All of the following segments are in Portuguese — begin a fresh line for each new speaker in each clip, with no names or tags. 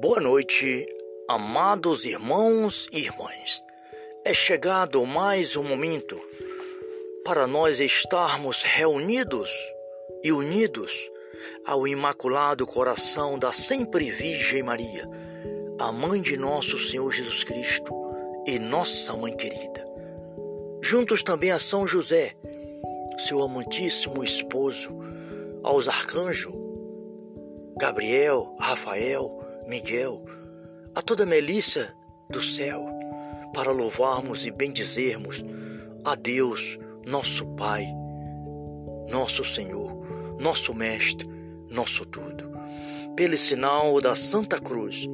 Boa noite, amados irmãos e irmãs. É chegado mais um momento para nós estarmos reunidos e unidos ao Imaculado Coração da Sempre Virgem Maria, a mãe de nosso Senhor Jesus Cristo e nossa mãe querida. Juntos também a São José, seu amantíssimo esposo, aos arcanjos Gabriel, Rafael, Miguel, a toda melícia do céu, para louvarmos e bendizermos a Deus, nosso Pai, nosso Senhor, nosso Mestre, nosso tudo. Pelo sinal da Santa Cruz,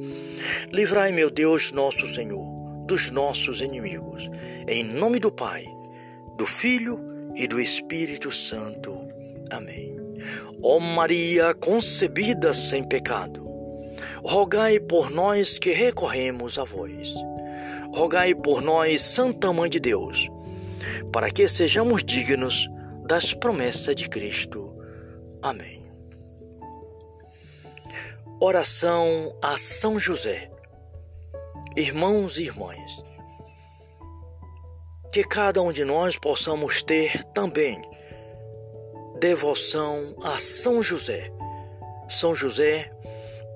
livrai, meu Deus, nosso Senhor, dos nossos inimigos, em nome do Pai, do Filho e do Espírito Santo. Amém. Ó Maria concebida sem pecado, rogai por nós que recorremos a vós. Rogai por nós, Santa Mãe de Deus, para que sejamos dignos das promessas de Cristo. Amém. Oração a São José. Irmãos e irmãs, que cada um de nós possamos ter também devoção a São José. São José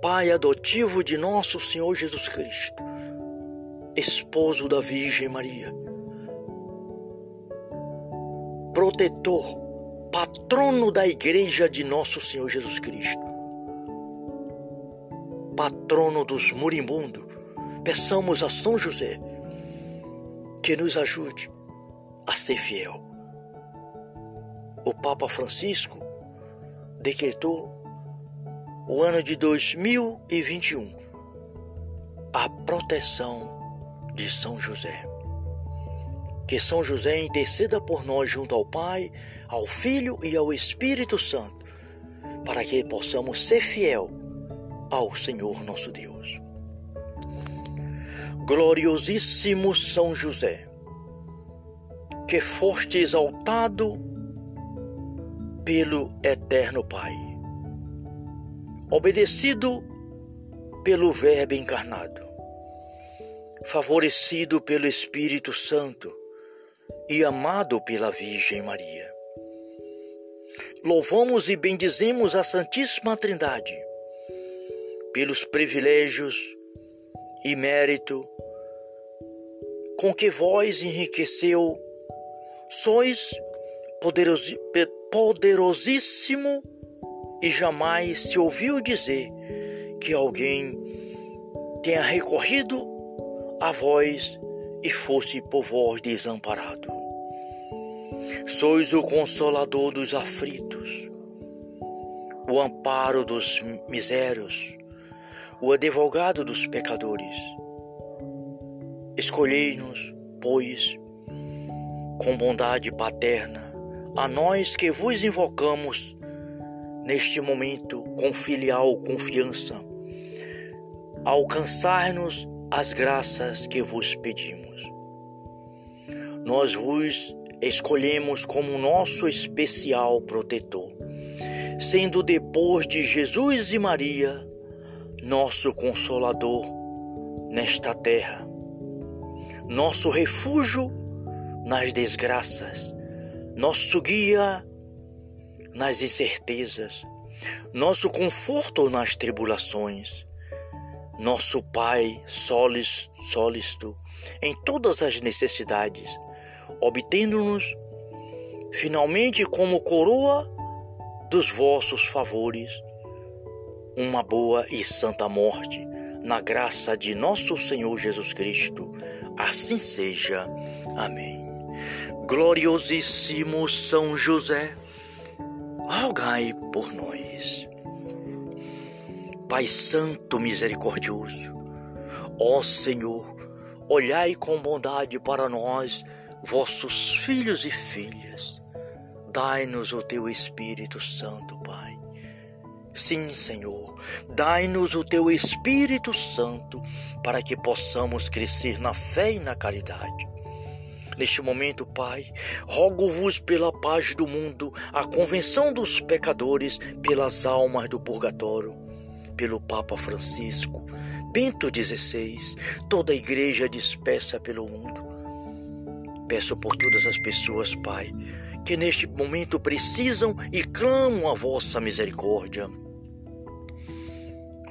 pai adotivo de nosso Senhor Jesus Cristo, esposo da Virgem Maria, protetor, patrono da Igreja de nosso Senhor Jesus Cristo, patrono dos moribundos, peçamos a São José que nos ajude a ser fiel. O Papa Francisco decretou o ano de 2021, a proteção de São José. Que São José interceda por nós junto ao Pai, ao Filho e ao Espírito Santo, para que possamos ser fiel ao Senhor nosso Deus. Gloriosíssimo São José, que foste exaltado pelo Eterno Pai obedecido pelo Verbo encarnado, favorecido pelo Espírito Santo e amado pela Virgem Maria. Louvamos e bendizemos a Santíssima Trindade pelos privilégios e mérito com que vós enriqueceu, sois poderosíssimo e jamais se ouviu dizer que alguém tenha recorrido a vós e fosse por vós desamparado. Sois o consolador dos aflitos, o amparo dos misérios, o advogado dos pecadores. Escolhei-nos, pois, com bondade paterna, a nós que vos invocamos neste momento com filial confiança, alcançar-nos as graças que vos pedimos. Nós vos escolhemos como nosso especial protetor, sendo depois de Jesus e Maria nosso consolador nesta terra, nosso refúgio nas desgraças, nosso guia nas incertezas, nosso conforto nas tribulações, nosso Pai sólisto em todas as necessidades, obtendo-nos finalmente como coroa dos vossos favores, uma boa e santa morte, na graça de nosso Senhor Jesus Cristo. Assim seja. Amém. Gloriosíssimo São José rogai por nós. Pai Santo Misericordioso, ó Senhor, olhai com bondade para nós, vossos filhos e filhas. Dai-nos o teu Espírito Santo, Pai. Sim, Senhor, dai-nos o teu Espírito Santo para que possamos crescer na fé e na caridade Neste momento, Pai, rogo-vos pela paz do mundo, a convenção dos pecadores, pelas almas do purgatório, pelo Papa Francisco, Bento XVI, toda a igreja dispersa pelo mundo. Peço por todas as pessoas, Pai, que neste momento precisam e clamam a vossa misericórdia.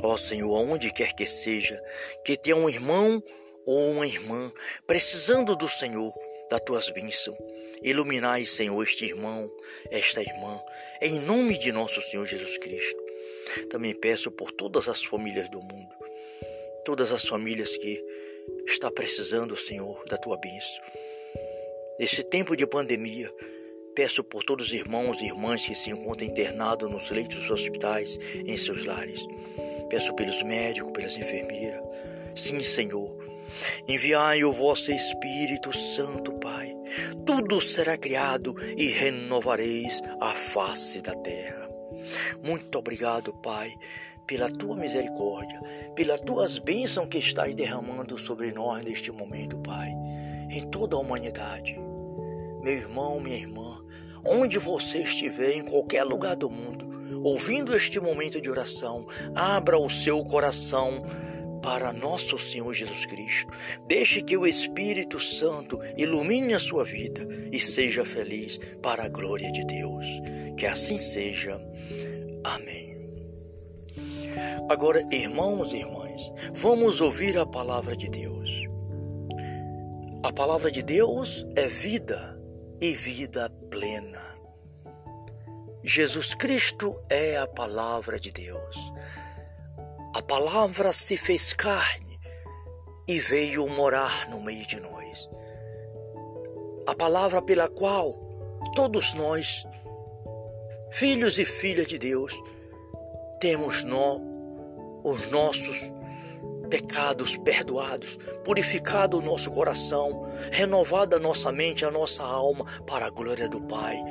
Ó Senhor, aonde quer que seja, que tenha um irmão ou uma irmã precisando do Senhor, das tuas bênçãos. Iluminai, Senhor, este irmão, esta irmã, em nome de nosso Senhor Jesus Cristo. Também peço por todas as famílias do mundo, todas as famílias que está precisando, Senhor, da tua bênção. Nesse tempo de pandemia, peço por todos os irmãos e irmãs que se encontram internados nos leitos dos hospitais, em seus lares. Peço pelos médicos, pelas enfermeiras. Sim, Senhor. Enviai o vosso Espírito Santo, Pai. Tudo será criado e renovareis a face da terra. Muito obrigado, Pai, pela tua misericórdia, pelas tuas bênçãos que estás derramando sobre nós neste momento, Pai, em toda a humanidade. Meu irmão, minha irmã, onde você estiver, em qualquer lugar do mundo, ouvindo este momento de oração, abra o seu coração para nosso Senhor Jesus Cristo. Deixe que o Espírito Santo ilumine a sua vida e seja feliz para a glória de Deus. Que assim seja. Amém. Agora, irmãos e irmãs, vamos ouvir a palavra de Deus. A palavra de Deus é vida e vida plena. Jesus Cristo é a palavra de Deus. A palavra se fez carne e veio morar no meio de nós. A palavra pela qual todos nós, filhos e filhas de Deus, temos os nossos pecados perdoados, purificado o nosso coração, renovada a nossa mente, a nossa alma para a glória do Pai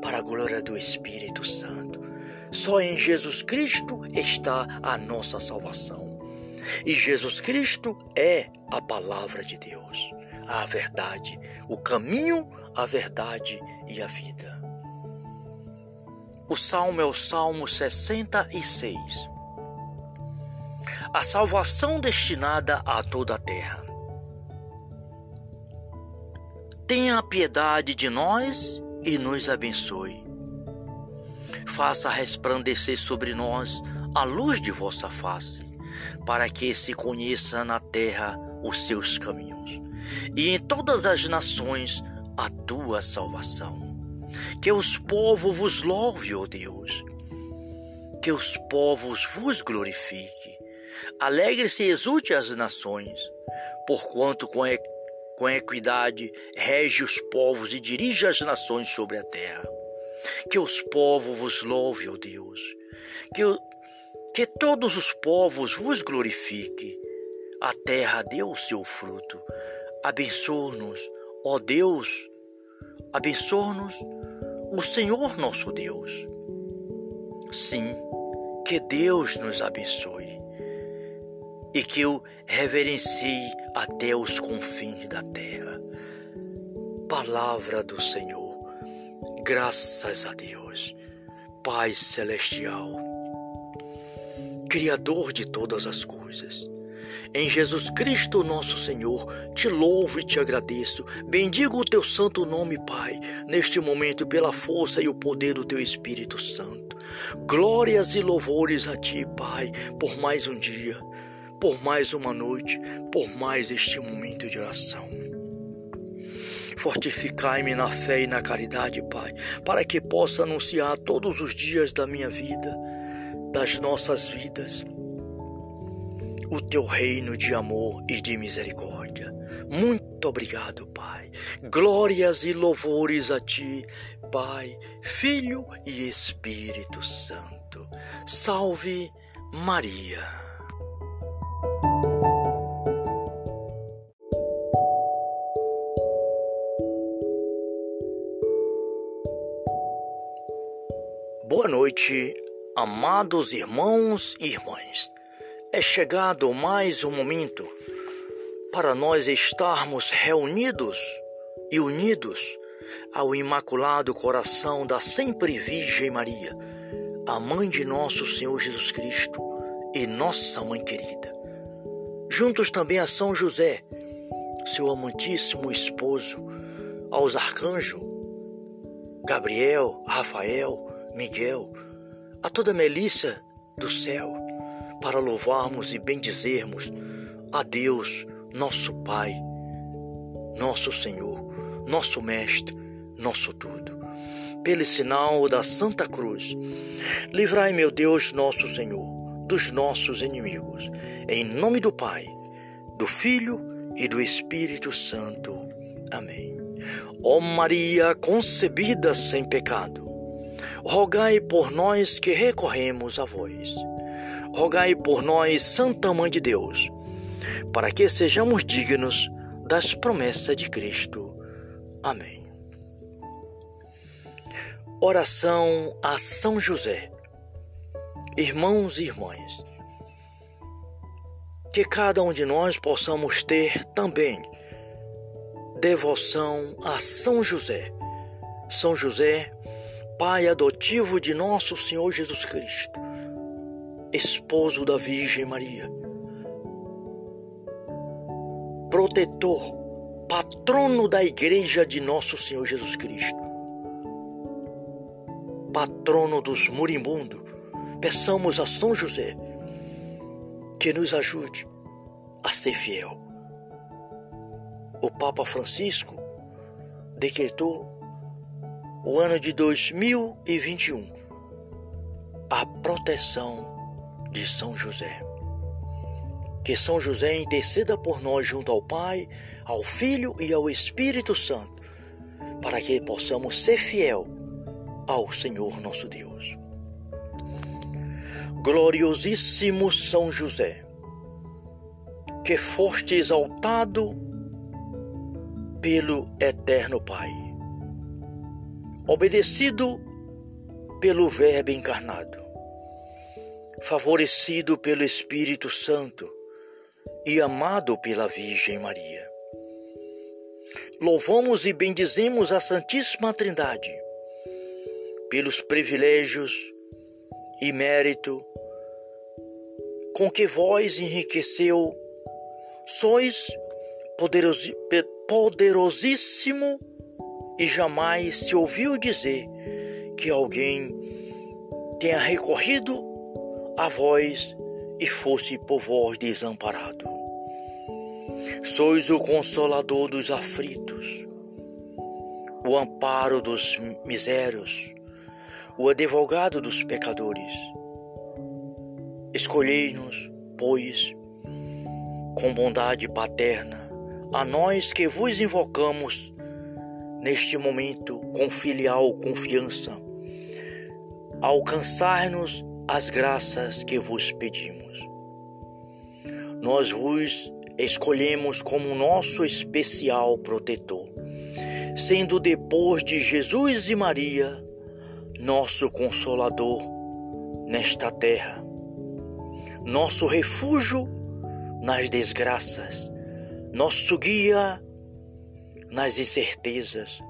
para a glória do Espírito Santo. Só em Jesus Cristo está a nossa salvação. E Jesus Cristo é a palavra de Deus, a verdade, o caminho, a verdade e a vida. O salmo é o Salmo 66. A salvação destinada a toda a terra. Tenha piedade de nós e nos abençoe. Faça resplandecer sobre nós a luz de vossa face, para que se conheça na terra os seus caminhos, e em todas as nações a tua salvação. Que os povos vos louve, ó Deus, que os povos vos glorifique. Alegre-se e exulte as nações, porquanto com com equidade, rege os povos e dirige as nações sobre a terra. Que os povos vos louve, ó Deus. Que, que todos os povos vos glorifiquem. A terra dê o seu fruto. Abençoa-nos, ó Deus. Abençoa-nos o Senhor nosso Deus. Sim, que Deus nos abençoe e que eu reverencie até os confins da terra. Palavra do Senhor, graças a Deus, Pai Celestial, Criador de todas as coisas. Em Jesus Cristo, nosso Senhor, te louvo e te agradeço. Bendigo o teu santo nome, Pai, neste momento pela força e o poder do teu Espírito Santo. Glórias e louvores a ti, Pai, por mais um dia por mais uma noite, por mais este momento de oração. Fortificai-me na fé e na caridade, Pai, para que possa anunciar todos os dias da minha vida, das nossas vidas, o teu reino de amor e de misericórdia. Muito obrigado, Pai. Glórias e louvores a ti, Pai, Filho e Espírito Santo. Salve Maria. Boa noite, amados irmãos e irmãs. É chegado mais um momento para nós estarmos reunidos e unidos ao Imaculado Coração da Sempre Virgem Maria, a mãe de nosso Senhor Jesus Cristo e nossa mãe querida. Juntos também a São José, seu amantíssimo esposo, aos arcanjos Gabriel, Rafael, Miguel, a toda a Melissa do céu, para louvarmos e bendizermos a Deus, nosso Pai, nosso Senhor, nosso Mestre, nosso tudo. Pelo sinal da Santa Cruz, livrai, meu Deus, nosso Senhor, dos nossos inimigos. Em nome do Pai, do Filho e do Espírito Santo. Amém. Ó Maria concebida sem pecado, rogai por nós que recorremos a vós. Rogai por nós, Santa Mãe de Deus, para que sejamos dignos das promessas de Cristo. Amém. Oração a São José. Irmãos e irmãs, que cada um de nós possamos ter também devoção a São José. São José, pai adotivo de nosso Senhor Jesus Cristo, esposo da Virgem Maria, protetor, patrono da Igreja de nosso Senhor Jesus Cristo, patrono dos moribundos, peçamos a São José que nos ajude a ser fiel. O Papa Francisco decretou o ano de 2021 a proteção de São José. Que São José interceda por nós junto ao Pai, ao Filho e ao Espírito Santo, para que possamos ser fiel ao Senhor nosso Deus. Gloriosíssimo São José, que foste exaltado pelo Eterno Pai, obedecido pelo Verbo encarnado, favorecido pelo Espírito Santo e amado pela Virgem Maria. Louvamos e bendizemos a Santíssima Trindade pelos privilégios e mérito com que vós enriqueceu, sois poderosi, poderosíssimo e jamais se ouviu dizer que alguém tenha recorrido a vós e fosse por vós desamparado. Sois o consolador dos aflitos, o amparo dos misérios, o advogado dos pecadores. Escolhei-nos, pois, com bondade paterna, a nós que vos invocamos neste momento com filial confiança, alcançar-nos as graças que vos pedimos. Nós vos escolhemos como nosso especial protetor, sendo depois de Jesus e Maria nosso consolador nesta terra, nosso refúgio nas desgraças nosso guia nas incertezas,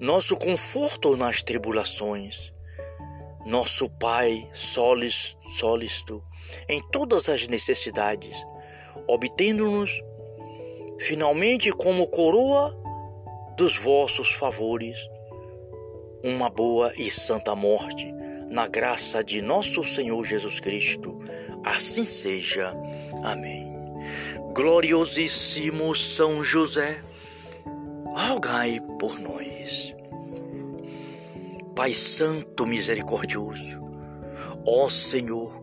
nosso conforto nas tribulações, nosso Pai sólisto em todas as necessidades, obtendo-nos finalmente como coroa dos vossos favores uma boa e santa morte, na graça de nosso Senhor Jesus Cristo. Assim seja. Amém. Gloriosíssimo São José, rogai por nós. Pai Santo Misericordioso, ó Senhor,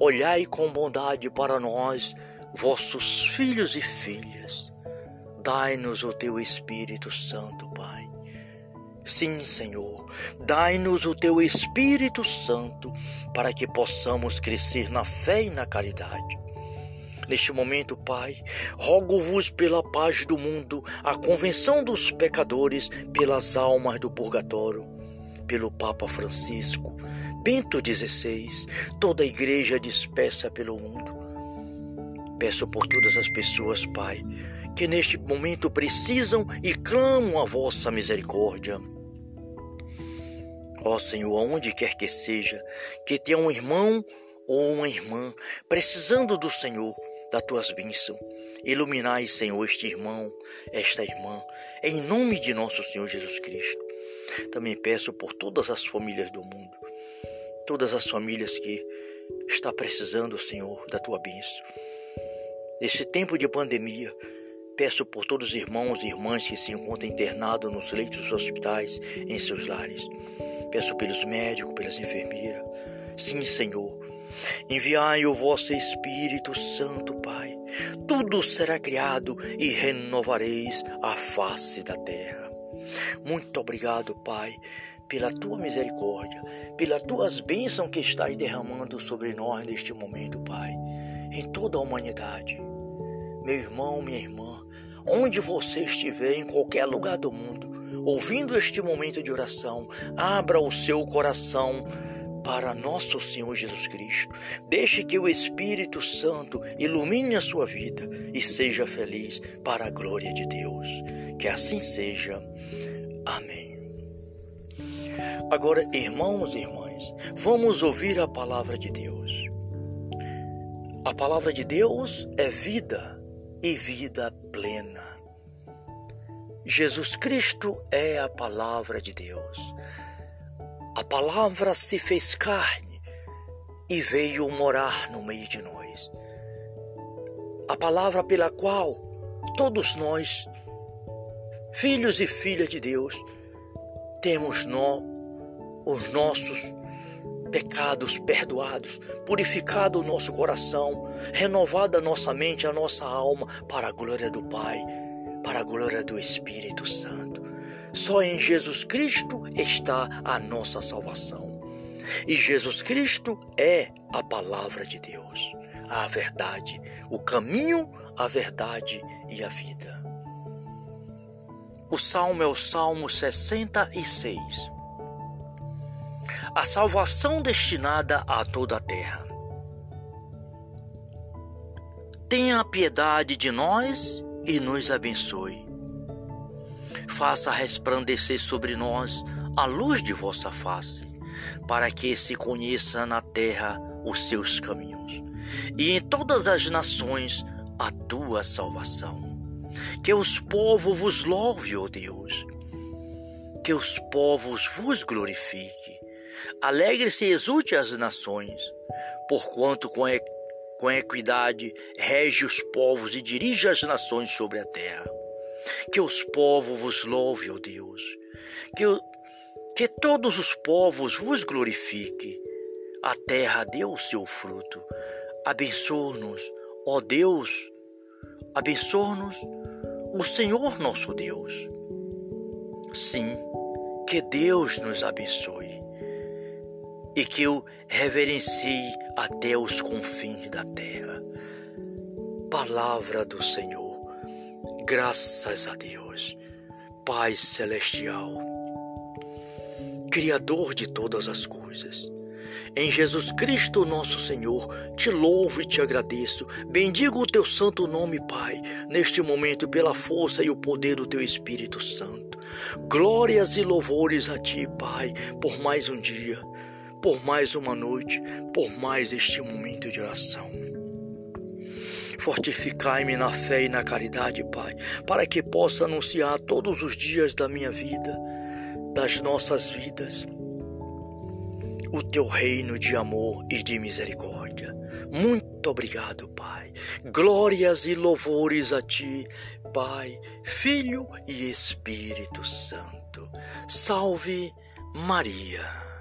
olhai com bondade para nós, vossos filhos e filhas. Dai-nos o teu Espírito Santo, Pai. Sim, Senhor, dai-nos o teu Espírito Santo para que possamos crescer na fé e na caridade Neste momento, Pai, rogo-vos pela paz do mundo, a convenção dos pecadores, pelas almas do purgatório, pelo Papa Francisco, Bento XVI, toda a igreja dispersa pelo mundo. Peço por todas as pessoas, Pai, que neste momento precisam e clamam a vossa misericórdia. Ó Senhor, aonde quer que seja, que tenha um irmão ou uma irmã precisando do Senhor, das tuas bênçãos. Iluminai, Senhor, este irmão, esta irmã, em nome de nosso Senhor Jesus Cristo. Também peço por todas as famílias do mundo, todas as famílias que está precisando, Senhor, da tua bênção. Nesse tempo de pandemia, peço por todos os irmãos e irmãs que se encontram internados nos leitos dos hospitais, em seus lares. Peço pelos médicos, pelas enfermeiras. Sim, Senhor. Enviai o vosso Espírito Santo, Pai. Tudo será criado e renovareis a face da terra. Muito obrigado, Pai, pela tua misericórdia, pelas tuas bênçãos que estás derramando sobre nós neste momento, Pai, em toda a humanidade. Meu irmão, minha irmã, onde você estiver, em qualquer lugar do mundo, ouvindo este momento de oração, abra o seu coração para nosso Senhor Jesus Cristo. Deixe que o Espírito Santo ilumine a sua vida e seja feliz para a glória de Deus. Que assim seja. Amém. Agora, irmãos e irmãs, vamos ouvir a palavra de Deus. A palavra de Deus é vida e vida plena. Jesus Cristo é a palavra de Deus. A palavra se fez carne e veio morar no meio de nós. A palavra pela qual todos nós, filhos e filhas de Deus, temos os nossos pecados perdoados, purificado o nosso coração, renovada a nossa mente, a nossa alma, para a glória do Pai, para a glória do Espírito Santo. Só em Jesus Cristo está a nossa salvação. E Jesus Cristo é a palavra de Deus, a verdade, o caminho, a verdade e a vida. O salmo é o Salmo 66. A salvação destinada a toda a terra. Tenha piedade de nós e nos abençoe. Faça resplandecer sobre nós a luz de vossa face, para que se conheça na terra os seus caminhos, e em todas as nações a tua salvação. Que os povos vos louve, ó Deus. Que os povos vos glorifiquem. Alegre-se e exulte as nações, porquanto com, equidade rege os povos e dirige as nações sobre a terra. Que os povos vos louve, ó Deus. Que, que todos os povos vos glorifiquem. A terra dê o seu fruto. Abençoa-nos, ó Deus. Abençoa-nos o Senhor nosso Deus. Sim, que Deus nos abençoe e que o reverencie até os confins da terra. Palavra do Senhor, graças a Deus, Pai Celestial, Criador de todas as coisas. Em Jesus Cristo, nosso Senhor, te louvo e te agradeço. Bendigo o teu santo nome, Pai, neste momento pela força e o poder do teu Espírito Santo. Glórias e louvores a ti, Pai, por mais um dia, por mais uma noite, por mais este momento de oração. Fortificai-me na fé e na caridade, Pai, para que possa anunciar todos os dias da minha vida, das nossas vidas, o teu reino de amor e de misericórdia. Muito obrigado, Pai. Glórias e louvores a ti, Pai, Filho e Espírito Santo. Salve Maria.